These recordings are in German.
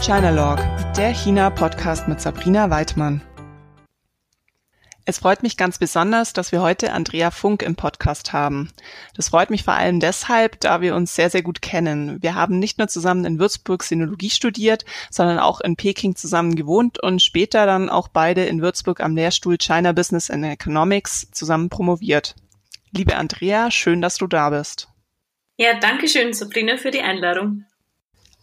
Chinalog, der China-Podcast mit Sabrina Weidmann. Es freut mich ganz besonders, dass wir heute Andrea Funk im Podcast haben. Das freut mich vor allem deshalb, da wir uns sehr, sehr gut kennen. Wir haben nicht nur zusammen in Würzburg Sinologie studiert, sondern auch in Peking zusammen gewohnt und später dann auch beide in Würzburg am Lehrstuhl China Business and Economics zusammen promoviert. Liebe Andrea, schön, dass du da bist. Ja, danke schön, Sabrina, für die Einladung.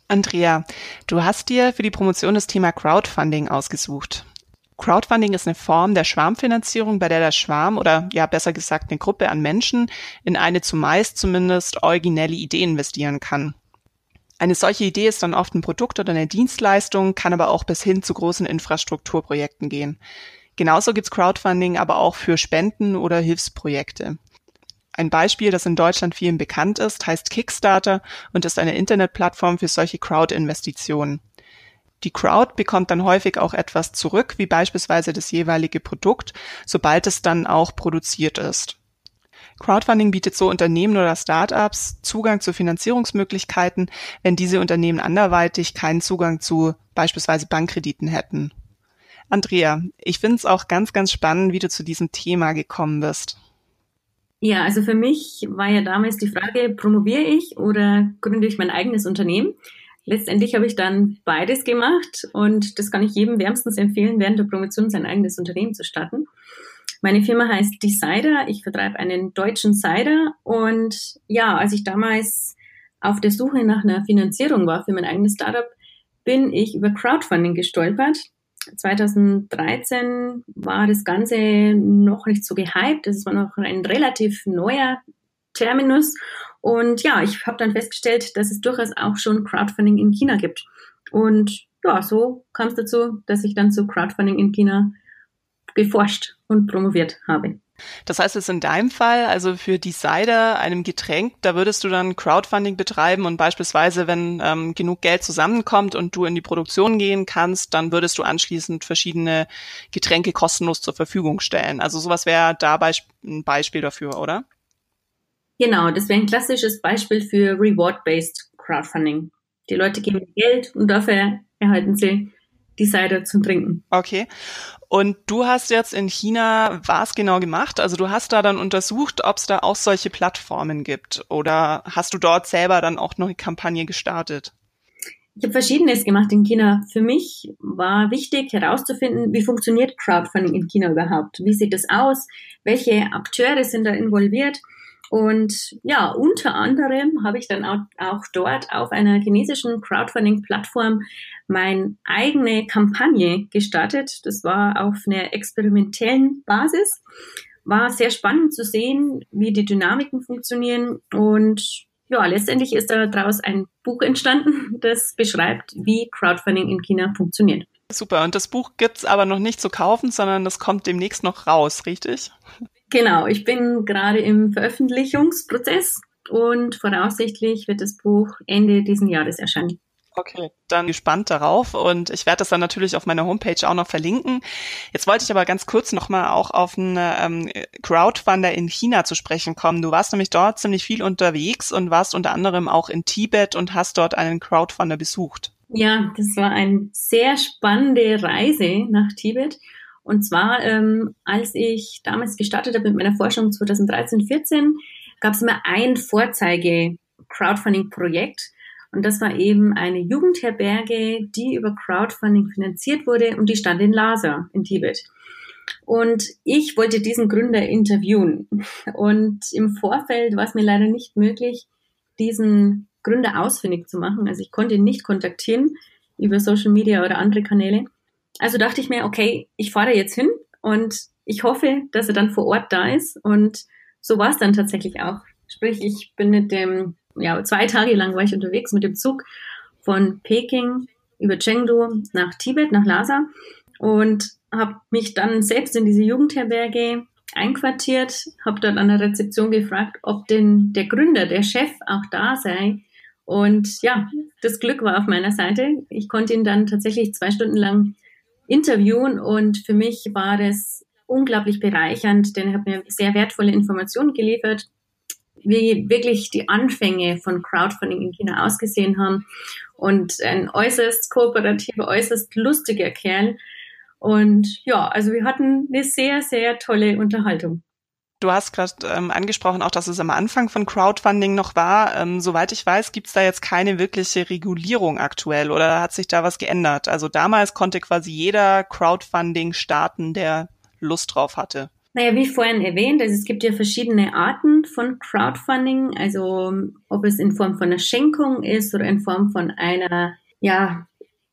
Andrea, du hast dir für die Promotion das Thema Crowdfunding ausgesucht. Crowdfunding ist eine Form der Schwarmfinanzierung, bei der der Schwarm oder ja besser gesagt eine Gruppe an Menschen in eine zumeist zumindest originelle Idee investieren kann. Eine solche Idee ist dann oft ein Produkt oder eine Dienstleistung, kann aber auch bis hin zu großen Infrastrukturprojekten gehen. Genauso gibt's Crowdfunding aber auch für Spenden oder Hilfsprojekte. Ein Beispiel, das in Deutschland vielen bekannt ist, heißt Kickstarter und ist eine Internetplattform für solche Crowd-Investitionen. Die Crowd bekommt dann häufig auch etwas zurück, wie beispielsweise das jeweilige Produkt, sobald es dann auch produziert ist. Crowdfunding bietet so Unternehmen oder Startups Zugang zu Finanzierungsmöglichkeiten, wenn diese Unternehmen anderweitig keinen Zugang zu beispielsweise Bankkrediten hätten. Andrea, ich finde es auch ganz, ganz spannend, wie du zu diesem Thema gekommen bist. Ja, also für mich war ja damals die Frage, promoviere ich oder gründe ich mein eigenes Unternehmen? Letztendlich habe ich dann beides gemacht und das kann ich jedem wärmstens empfehlen, während der Promotion sein eigenes Unternehmen zu starten. Meine Firma heißt Decider. Ich vertreibe einen deutschen Cider und ja, als ich damals auf der Suche nach einer Finanzierung war für mein eigenes Startup, bin ich über Crowdfunding gestolpert. 2013 war das Ganze noch nicht so gehypt. Es war noch ein relativ neuer Terminus und ja, ich habe dann festgestellt, dass es durchaus auch schon Crowdfunding in China gibt. Und ja, so kam es dazu, dass ich dann zu Crowdfunding in China geforscht und promoviert habe. Das heißt jetzt in deinem Fall, also für die einem Getränk, da würdest du dann Crowdfunding betreiben und beispielsweise, wenn ähm, genug Geld zusammenkommt und du in die Produktion gehen kannst, dann würdest du anschließend verschiedene Getränke kostenlos zur Verfügung stellen. Also sowas wäre da ein Beispiel dafür, oder? Genau, das wäre ein klassisches Beispiel für Reward-Based Crowdfunding. Die Leute geben Geld und dafür erhalten sie die Cider zum Trinken. Okay. Und du hast jetzt in China was genau gemacht? Also du hast da dann untersucht, ob es da auch solche Plattformen gibt oder hast du dort selber dann auch noch eine Kampagne gestartet? Ich habe Verschiedenes gemacht in China. Für mich war wichtig herauszufinden, wie funktioniert Crowdfunding in China überhaupt? Wie sieht es aus? Welche Akteure sind da involviert? Und ja, unter anderem habe ich dann auch, auch dort auf einer chinesischen Crowdfunding-Plattform meine eigene Kampagne gestartet. Das war auf einer experimentellen Basis. War sehr spannend zu sehen, wie die Dynamiken funktionieren. Und ja, letztendlich ist daraus ein Buch entstanden, das beschreibt, wie Crowdfunding in China funktioniert. Super. Und das Buch gibt's aber noch nicht zu kaufen, sondern das kommt demnächst noch raus, richtig? Genau, ich bin gerade im Veröffentlichungsprozess und voraussichtlich wird das Buch Ende diesen Jahres erscheinen. Okay, dann gespannt darauf und ich werde das dann natürlich auf meiner Homepage auch noch verlinken. Jetzt wollte ich aber ganz kurz nochmal auch auf einen ähm, Crowdfunder in China zu sprechen kommen. Du warst nämlich dort ziemlich viel unterwegs und warst unter anderem auch in Tibet und hast dort einen Crowdfunder besucht. Ja, das war eine sehr spannende Reise nach Tibet und zwar, ähm, als ich damals gestartet habe mit meiner Forschung 2013, 14, gab es immer ein Vorzeige-Crowdfunding-Projekt. Und das war eben eine Jugendherberge, die über Crowdfunding finanziert wurde und die stand in Lhasa in Tibet. Und ich wollte diesen Gründer interviewen. Und im Vorfeld war es mir leider nicht möglich, diesen Gründer ausfindig zu machen. Also ich konnte ihn nicht kontaktieren über Social Media oder andere Kanäle. Also dachte ich mir, okay, ich fahre jetzt hin und ich hoffe, dass er dann vor Ort da ist. Und so war es dann tatsächlich auch. Sprich, ich bin mit dem, ja, zwei Tage lang war ich unterwegs mit dem Zug von Peking über Chengdu nach Tibet, nach Lhasa und habe mich dann selbst in diese Jugendherberge einquartiert, habe dort an der Rezeption gefragt, ob denn der Gründer, der Chef auch da sei. Und ja, das Glück war auf meiner Seite. Ich konnte ihn dann tatsächlich zwei Stunden lang interviewen und für mich war das unglaublich bereichernd, denn er hat mir sehr wertvolle Informationen geliefert. wie wirklich die Anfänge von Crowdfunding in China ausgesehen haben. Und ein äußerst kooperativer, äußerst lustiger Kerl. Und ja, also wir hatten eine sehr, sehr tolle Unterhaltung. Du hast gerade ähm, angesprochen, auch dass es am Anfang von Crowdfunding noch war. Ähm, soweit ich weiß, gibt es da jetzt keine wirkliche Regulierung aktuell oder hat sich da was geändert? Also damals konnte quasi jeder Crowdfunding starten, der Lust drauf hatte. Naja, wie vorhin erwähnt, also es gibt ja verschiedene Arten von Crowdfunding, also ob es in Form von einer Schenkung ist oder in Form von einer ja,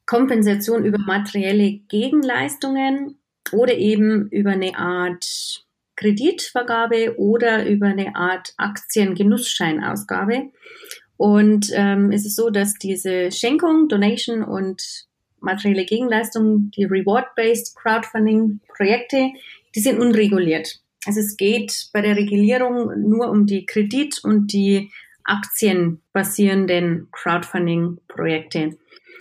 Kompensation über materielle Gegenleistungen oder eben über eine Art Kreditvergabe oder über eine Art Aktiengenussscheinausgabe. Und ähm, es ist so, dass diese Schenkung, Donation und materielle Gegenleistung, die Reward-Based Crowdfunding-Projekte, die sind unreguliert. Also es geht bei der Regulierung nur um die Kredit- und die aktienbasierenden Crowdfunding-Projekte.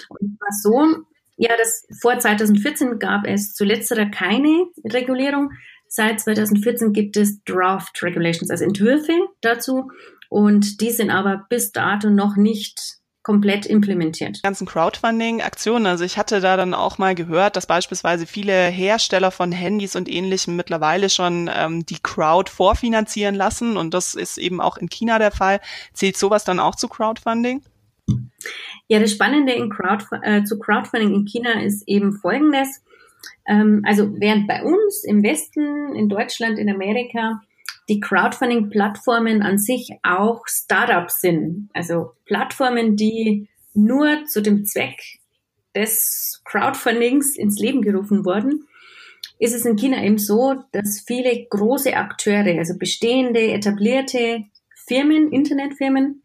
Und war so, ja, das vor 2014 gab es zu letzterer keine Regulierung, Seit 2014 gibt es Draft Regulations, also Entwürfe dazu. Und die sind aber bis dato noch nicht komplett implementiert. Die ganzen Crowdfunding-Aktionen, also ich hatte da dann auch mal gehört, dass beispielsweise viele Hersteller von Handys und ähnlichem mittlerweile schon ähm, die Crowd vorfinanzieren lassen und das ist eben auch in China der Fall. Zählt sowas dann auch zu Crowdfunding? Ja, das Spannende in Crowd, äh, zu Crowdfunding in China ist eben folgendes. Ähm, also während bei uns im Westen, in Deutschland, in Amerika die Crowdfunding-Plattformen an sich auch Startups sind. Also Plattformen, die nur zu dem Zweck des Crowdfundings ins Leben gerufen wurden, ist es in China eben so, dass viele große Akteure, also bestehende, etablierte Firmen, Internetfirmen,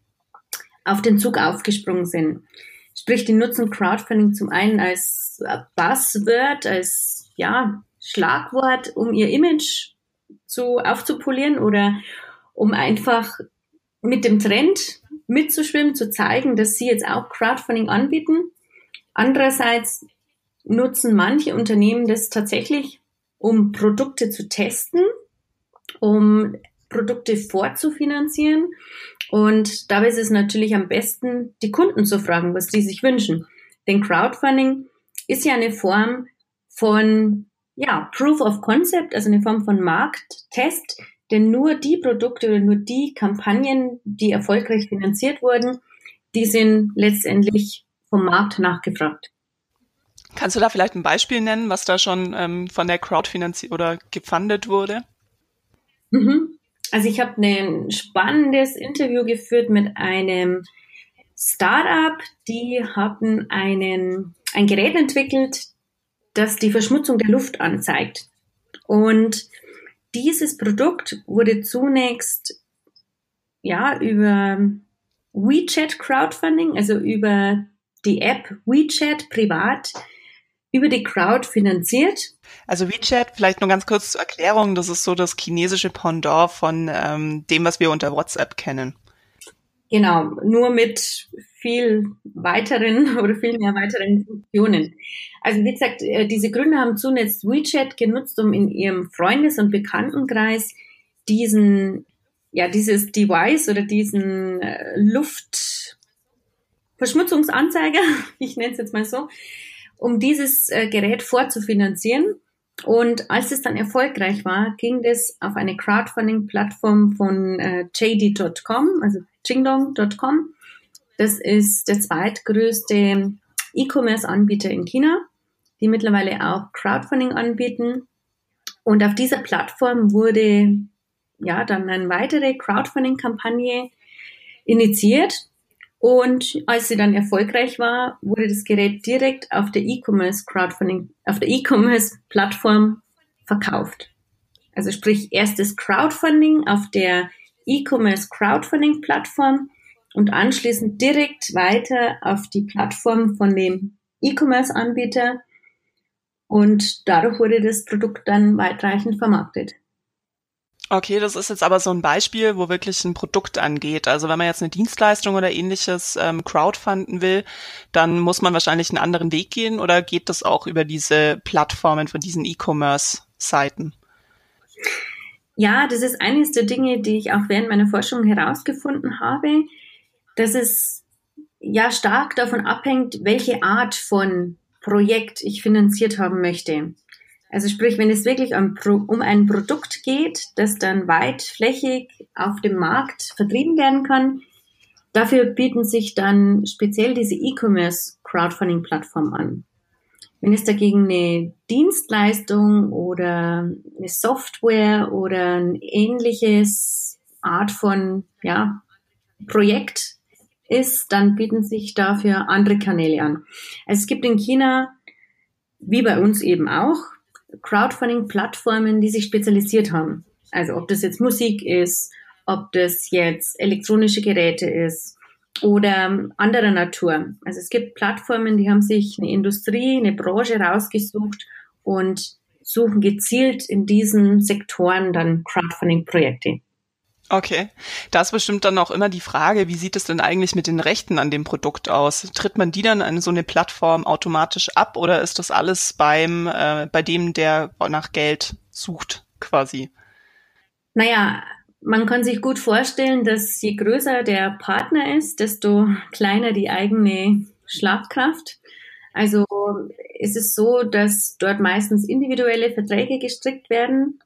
auf den Zug aufgesprungen sind. Sprich, die nutzen Crowdfunding zum einen als Buzzword, als ja, Schlagwort, um ihr Image zu aufzupolieren oder um einfach mit dem Trend mitzuschwimmen, zu zeigen, dass sie jetzt auch Crowdfunding anbieten. Andererseits nutzen manche Unternehmen das tatsächlich, um Produkte zu testen, um Produkte vorzufinanzieren und dabei ist es natürlich am besten, die Kunden zu fragen, was die sich wünschen. Denn Crowdfunding ist ja eine Form von ja, Proof of Concept, also eine Form von Markttest, denn nur die Produkte oder nur die Kampagnen, die erfolgreich finanziert wurden, die sind letztendlich vom Markt nachgefragt. Kannst du da vielleicht ein Beispiel nennen, was da schon ähm, von der Crowdfinanzierung oder gefundet wurde? Mhm. Also ich habe ein spannendes Interview geführt mit einem Startup, die hatten einen, ein Gerät entwickelt, das die Verschmutzung der Luft anzeigt. Und dieses Produkt wurde zunächst ja über WeChat Crowdfunding, also über die App WeChat privat über die Crowd finanziert. Also WeChat, vielleicht nur ganz kurz zur Erklärung, das ist so das chinesische Pendant von ähm, dem, was wir unter WhatsApp kennen. Genau, nur mit viel weiteren oder viel mehr weiteren Funktionen. Also wie gesagt, äh, diese Gründer haben zunächst WeChat genutzt, um in ihrem Freundes- und Bekanntenkreis diesen, ja, dieses Device oder diesen äh, Luftverschmutzungsanzeiger, ich nenne es jetzt mal so, um dieses äh, Gerät vorzufinanzieren. Und als es dann erfolgreich war, ging das auf eine Crowdfunding-Plattform von äh, JD.com, also Jingdong.com. Das ist der zweitgrößte E-Commerce-Anbieter in China, die mittlerweile auch Crowdfunding anbieten. Und auf dieser Plattform wurde ja dann eine weitere Crowdfunding-Kampagne initiiert und als sie dann erfolgreich war, wurde das Gerät direkt auf der E-Commerce Crowdfunding, auf der E-Commerce Plattform verkauft. Also sprich erstes Crowdfunding auf der E-Commerce Crowdfunding Plattform und anschließend direkt weiter auf die Plattform von dem E-Commerce Anbieter und dadurch wurde das Produkt dann weitreichend vermarktet. Okay, das ist jetzt aber so ein Beispiel, wo wirklich ein Produkt angeht. Also wenn man jetzt eine Dienstleistung oder ähnliches ähm, crowdfunden will, dann muss man wahrscheinlich einen anderen Weg gehen oder geht das auch über diese Plattformen von diesen E-Commerce-Seiten? Ja, das ist eines der Dinge, die ich auch während meiner Forschung herausgefunden habe, dass es ja stark davon abhängt, welche Art von Projekt ich finanziert haben möchte. Also sprich, wenn es wirklich um ein Produkt geht, das dann weitflächig auf dem Markt vertrieben werden kann, dafür bieten sich dann speziell diese E-Commerce Crowdfunding Plattform an. Wenn es dagegen eine Dienstleistung oder eine Software oder ein ähnliches Art von ja, Projekt ist, dann bieten sich dafür andere Kanäle an. Es gibt in China, wie bei uns eben auch, Crowdfunding-Plattformen, die sich spezialisiert haben. Also ob das jetzt Musik ist, ob das jetzt elektronische Geräte ist oder anderer Natur. Also es gibt Plattformen, die haben sich eine Industrie, eine Branche rausgesucht und suchen gezielt in diesen Sektoren dann Crowdfunding-Projekte. Okay. Da ist bestimmt dann auch immer die Frage, wie sieht es denn eigentlich mit den Rechten an dem Produkt aus? Tritt man die dann an so eine Plattform automatisch ab oder ist das alles beim, äh, bei dem, der nach Geld sucht, quasi? Naja, man kann sich gut vorstellen, dass je größer der Partner ist, desto kleiner die eigene Schlagkraft. Also ist es so, dass dort meistens individuelle Verträge gestrickt werden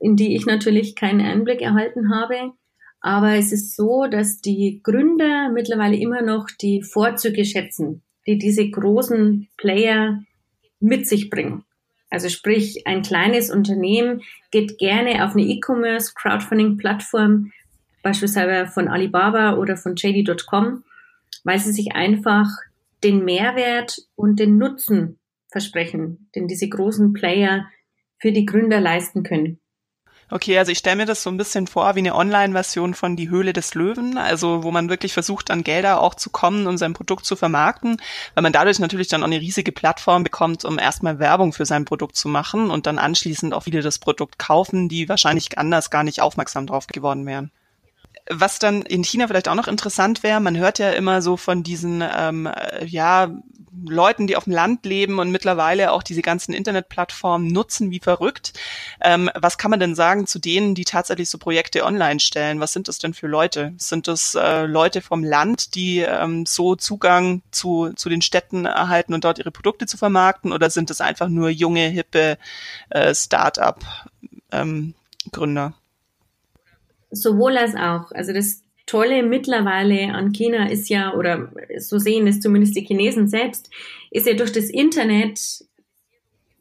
in die ich natürlich keinen Einblick erhalten habe. Aber es ist so, dass die Gründer mittlerweile immer noch die Vorzüge schätzen, die diese großen Player mit sich bringen. Also sprich, ein kleines Unternehmen geht gerne auf eine E-Commerce Crowdfunding Plattform, beispielsweise von Alibaba oder von JD.com, weil sie sich einfach den Mehrwert und den Nutzen versprechen, den diese großen Player für die Gründer leisten können. Okay, also ich stelle mir das so ein bisschen vor wie eine Online-Version von Die Höhle des Löwen, also wo man wirklich versucht, an Gelder auch zu kommen, um sein Produkt zu vermarkten, weil man dadurch natürlich dann auch eine riesige Plattform bekommt, um erstmal Werbung für sein Produkt zu machen und dann anschließend auch viele das Produkt kaufen, die wahrscheinlich anders gar nicht aufmerksam drauf geworden wären. Was dann in China vielleicht auch noch interessant wäre, man hört ja immer so von diesen ähm, ja Leuten, die auf dem Land leben und mittlerweile auch diese ganzen Internetplattformen nutzen wie verrückt. Ähm, was kann man denn sagen zu denen, die tatsächlich so Projekte online stellen? Was sind das denn für Leute? Sind das äh, Leute vom Land, die ähm, so Zugang zu, zu den Städten erhalten und dort ihre Produkte zu vermarkten? Oder sind es einfach nur junge, hippe äh, Start-up-Gründer? Ähm, Sowohl als auch. Also das Tolle mittlerweile an China ist ja, oder so sehen es zumindest die Chinesen selbst, ist ja durch das Internet,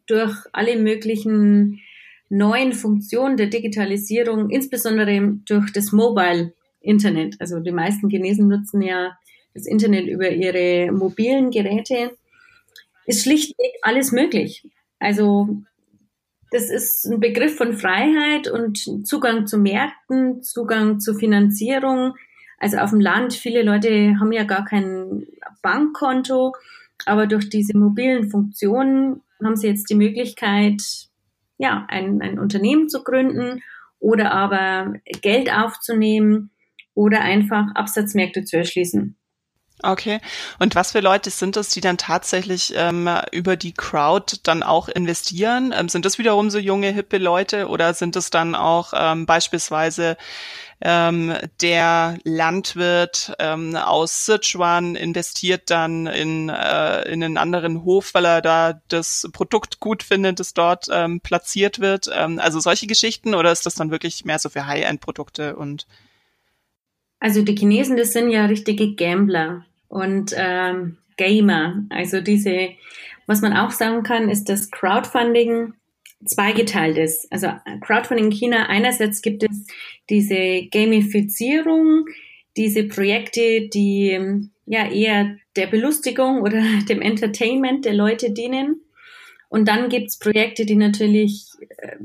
durch alle möglichen neuen Funktionen der Digitalisierung, insbesondere durch das Mobile Internet. Also die meisten Chinesen nutzen ja das Internet über ihre mobilen Geräte. Ist schlichtweg alles möglich. Also das ist ein Begriff von Freiheit und Zugang zu Märkten, Zugang zu Finanzierung. Also auf dem Land, viele Leute haben ja gar kein Bankkonto, aber durch diese mobilen Funktionen haben sie jetzt die Möglichkeit, ja, ein, ein Unternehmen zu gründen oder aber Geld aufzunehmen oder einfach Absatzmärkte zu erschließen. Okay. Und was für Leute sind es, die dann tatsächlich ähm, über die Crowd dann auch investieren? Ähm, sind das wiederum so junge, hippe Leute oder sind es dann auch ähm, beispielsweise ähm, der Landwirt ähm, aus Sichuan investiert dann in, äh, in einen anderen Hof, weil er da das Produkt gut findet, das dort ähm, platziert wird? Ähm, also solche Geschichten oder ist das dann wirklich mehr so für High-End-Produkte und also die Chinesen, das sind ja richtige Gambler und ähm, Gamer. Also diese, was man auch sagen kann, ist, dass Crowdfunding zweigeteilt ist. Also Crowdfunding in China, einerseits gibt es diese Gamifizierung, diese Projekte, die ja eher der Belustigung oder dem Entertainment der Leute dienen. Und dann gibt's Projekte, die natürlich äh,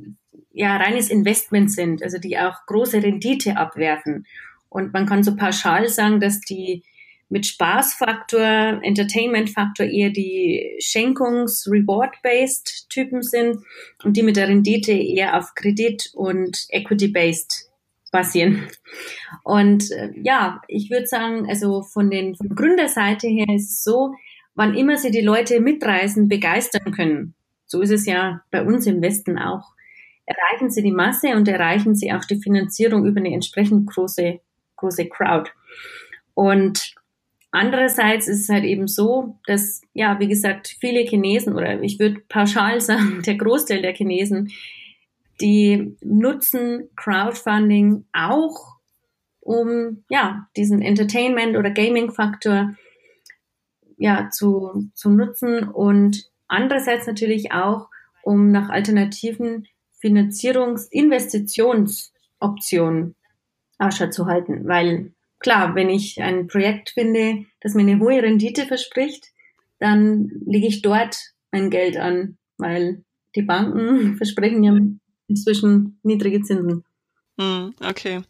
ja reines Investment sind, also die auch große Rendite abwerfen. Und man kann so pauschal sagen, dass die mit Spaßfaktor, Entertainment-Faktor eher die Schenkungs-Reward-based Typen sind und die mit der Rendite eher auf Kredit und Equity-based basieren. Und äh, ja, ich würde sagen, also von den von Gründerseite her ist es so, wann immer sie die Leute mitreisen, begeistern können. So ist es ja bei uns im Westen auch. erreichen sie die Masse und erreichen sie auch die Finanzierung über eine entsprechend große, große Crowd. Und andererseits ist es halt eben so, dass, ja, wie gesagt, viele Chinesen oder ich würde pauschal sagen, der Großteil der Chinesen, die nutzen Crowdfunding auch, um, ja, diesen Entertainment- oder Gaming-Faktor ja, zu, zu nutzen und andererseits natürlich auch, um nach alternativen Finanzierungs-, Investitionsoptionen Ausschau zu halten. Weil klar, wenn ich ein Projekt finde, das mir eine hohe Rendite verspricht, dann lege ich dort mein Geld an, weil die Banken versprechen ja inzwischen niedrige Zinsen. Hm, okay.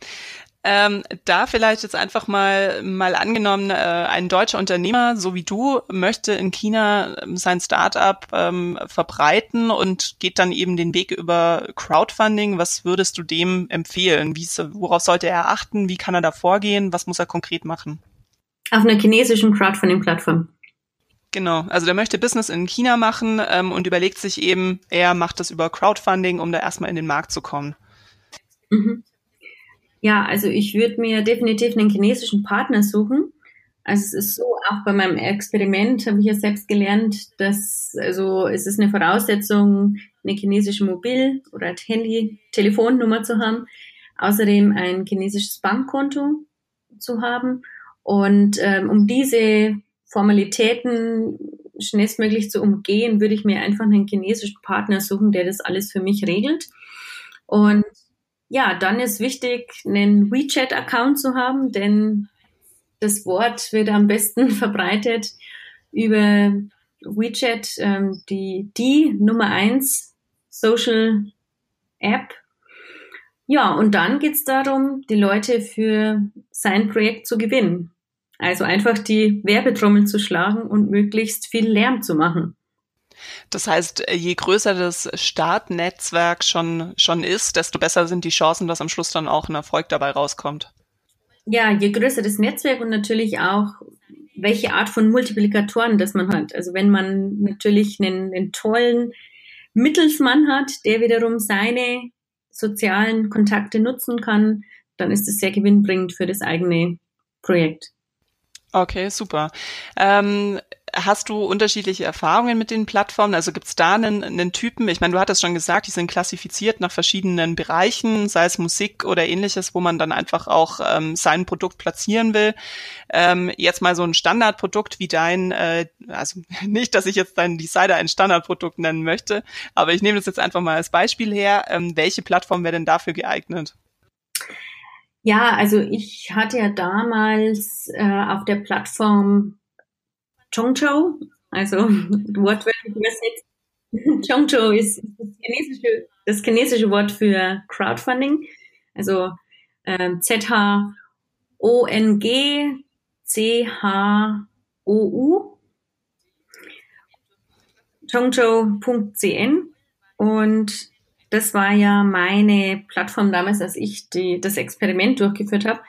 Ähm, da vielleicht jetzt einfach mal mal angenommen, äh, ein deutscher Unternehmer, so wie du, möchte in China ähm, sein Startup ähm, verbreiten und geht dann eben den Weg über Crowdfunding. Was würdest du dem empfehlen? Wie, worauf sollte er achten? Wie kann er da vorgehen? Was muss er konkret machen? Auf einer chinesischen Crowdfunding-Plattform. Genau, also der möchte Business in China machen ähm, und überlegt sich eben, er macht das über Crowdfunding, um da erstmal in den Markt zu kommen. Mhm. Ja, also ich würde mir definitiv einen chinesischen Partner suchen. Also es ist so, auch bei meinem Experiment habe ich ja selbst gelernt, dass also es ist eine Voraussetzung, eine chinesische Mobil- oder Handy-Telefonnummer zu haben, außerdem ein chinesisches Bankkonto zu haben. Und ähm, um diese Formalitäten schnellstmöglich zu umgehen, würde ich mir einfach einen chinesischen Partner suchen, der das alles für mich regelt. Und ja, dann ist wichtig, einen WeChat-Account zu haben, denn das Wort wird am besten verbreitet über WeChat, ähm, die, die Nummer eins Social App. Ja, und dann geht's darum, die Leute für sein Projekt zu gewinnen. Also einfach die Werbetrommel zu schlagen und möglichst viel Lärm zu machen. Das heißt, je größer das Startnetzwerk schon, schon ist, desto besser sind die Chancen, dass am Schluss dann auch ein Erfolg dabei rauskommt. Ja, je größer das Netzwerk und natürlich auch, welche Art von Multiplikatoren das man hat. Also wenn man natürlich einen, einen tollen Mittelsmann hat, der wiederum seine sozialen Kontakte nutzen kann, dann ist es sehr gewinnbringend für das eigene Projekt. Okay, super. Ähm, hast du unterschiedliche Erfahrungen mit den Plattformen? Also gibt es da einen, einen Typen? Ich meine, du hattest schon gesagt, die sind klassifiziert nach verschiedenen Bereichen, sei es Musik oder ähnliches, wo man dann einfach auch ähm, sein Produkt platzieren will. Ähm, jetzt mal so ein Standardprodukt wie dein, äh, also nicht, dass ich jetzt dein Decider ein Standardprodukt nennen möchte, aber ich nehme das jetzt einfach mal als Beispiel her. Ähm, welche Plattform wäre denn dafür geeignet? Ja, also ich hatte ja damals äh, auf der Plattform Chongzhou, also wortwörtlich übersetzt. Chongzhou ist das chinesische, das chinesische Wort für Crowdfunding, also äh, Z-H-O-N-G-C-H-O-U. Chongzhou.cn und das war ja meine Plattform damals, als ich die, das Experiment durchgeführt habe,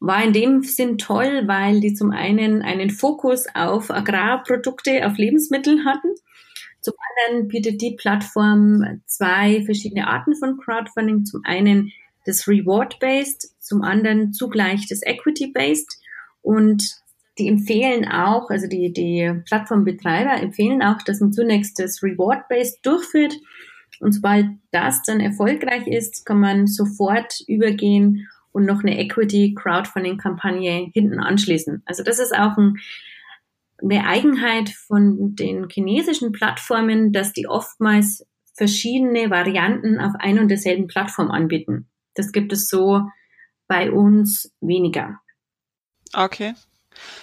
war in dem Sinn toll, weil die zum einen einen Fokus auf Agrarprodukte, auf Lebensmittel hatten. Zum anderen bietet die Plattform zwei verschiedene Arten von Crowdfunding. Zum einen das Reward-Based, zum anderen zugleich das Equity-Based. Und die empfehlen auch, also die, die Plattformbetreiber empfehlen auch, dass man zunächst das Reward-Based durchführt und sobald das dann erfolgreich ist, kann man sofort übergehen und noch eine Equity Crowdfunding Kampagne hinten anschließen. Also das ist auch ein, eine Eigenheit von den chinesischen Plattformen, dass die oftmals verschiedene Varianten auf ein und derselben Plattform anbieten. Das gibt es so bei uns weniger. Okay.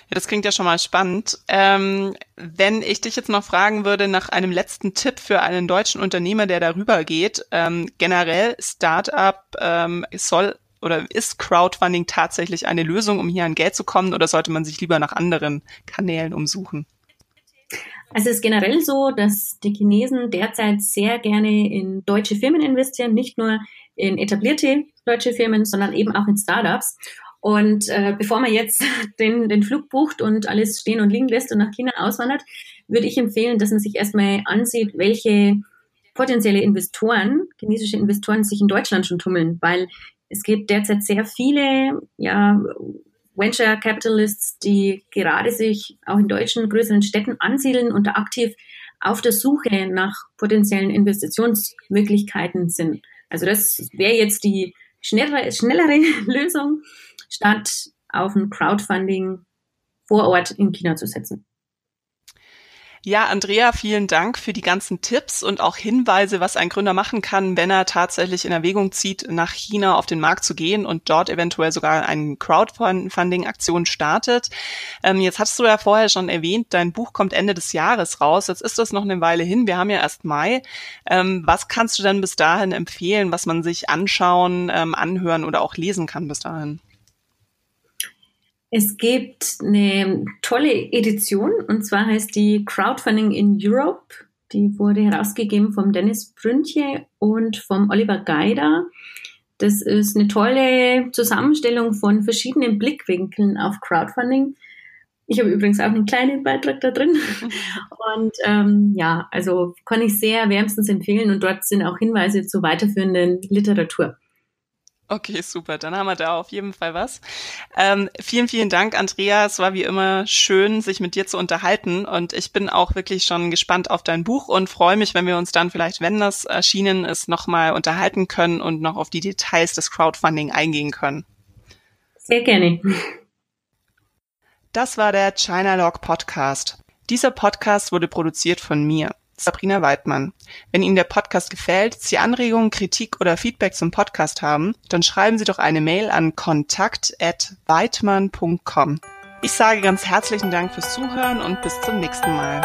Ja, das klingt ja schon mal spannend. Ähm, wenn ich dich jetzt noch fragen würde nach einem letzten Tipp für einen deutschen Unternehmer, der darüber geht, ähm, generell Startup ähm, soll oder ist Crowdfunding tatsächlich eine Lösung, um hier an Geld zu kommen, oder sollte man sich lieber nach anderen Kanälen umsuchen? Also es ist generell so, dass die Chinesen derzeit sehr gerne in deutsche Firmen investieren, nicht nur in etablierte deutsche Firmen, sondern eben auch in Startups. Und äh, bevor man jetzt den, den Flug bucht und alles stehen und liegen lässt und nach China auswandert, würde ich empfehlen, dass man sich erstmal ansieht, welche potenzielle Investoren, chinesische Investoren sich in Deutschland schon tummeln, weil es gibt derzeit sehr viele ja, Venture Capitalists, die gerade sich auch in deutschen größeren Städten ansiedeln und aktiv auf der Suche nach potenziellen Investitionsmöglichkeiten sind. Also das wäre jetzt die schnellere, schnellere Lösung, statt auf ein Crowdfunding vor Ort in China zu setzen. Ja, Andrea, vielen Dank für die ganzen Tipps und auch Hinweise, was ein Gründer machen kann, wenn er tatsächlich in Erwägung zieht, nach China auf den Markt zu gehen und dort eventuell sogar eine Crowdfunding-Aktion startet. Ähm, jetzt hast du ja vorher schon erwähnt, dein Buch kommt Ende des Jahres raus. Jetzt ist das noch eine Weile hin. Wir haben ja erst Mai. Ähm, was kannst du denn bis dahin empfehlen, was man sich anschauen, ähm, anhören oder auch lesen kann bis dahin? Es gibt eine tolle Edition und zwar heißt die Crowdfunding in Europe. Die wurde herausgegeben vom Dennis Brüntje und vom Oliver Geider. Das ist eine tolle Zusammenstellung von verschiedenen Blickwinkeln auf Crowdfunding. Ich habe übrigens auch einen kleinen Beitrag da drin. Und ähm, ja, also kann ich sehr wärmstens empfehlen und dort sind auch Hinweise zu weiterführenden Literatur. Okay, super. Dann haben wir da auf jeden Fall was. Ähm, vielen, vielen Dank, Andrea. Es war wie immer schön, sich mit dir zu unterhalten. Und ich bin auch wirklich schon gespannt auf dein Buch und freue mich, wenn wir uns dann vielleicht, wenn das erschienen ist, nochmal unterhalten können und noch auf die Details des Crowdfunding eingehen können. Sehr gerne. Das war der China Log Podcast. Dieser Podcast wurde produziert von mir. Sabrina Weidmann. Wenn Ihnen der Podcast gefällt, Sie Anregungen, Kritik oder Feedback zum Podcast haben, dann schreiben Sie doch eine Mail an kontakt@weidmann.com. Ich sage ganz herzlichen Dank fürs Zuhören und bis zum nächsten Mal.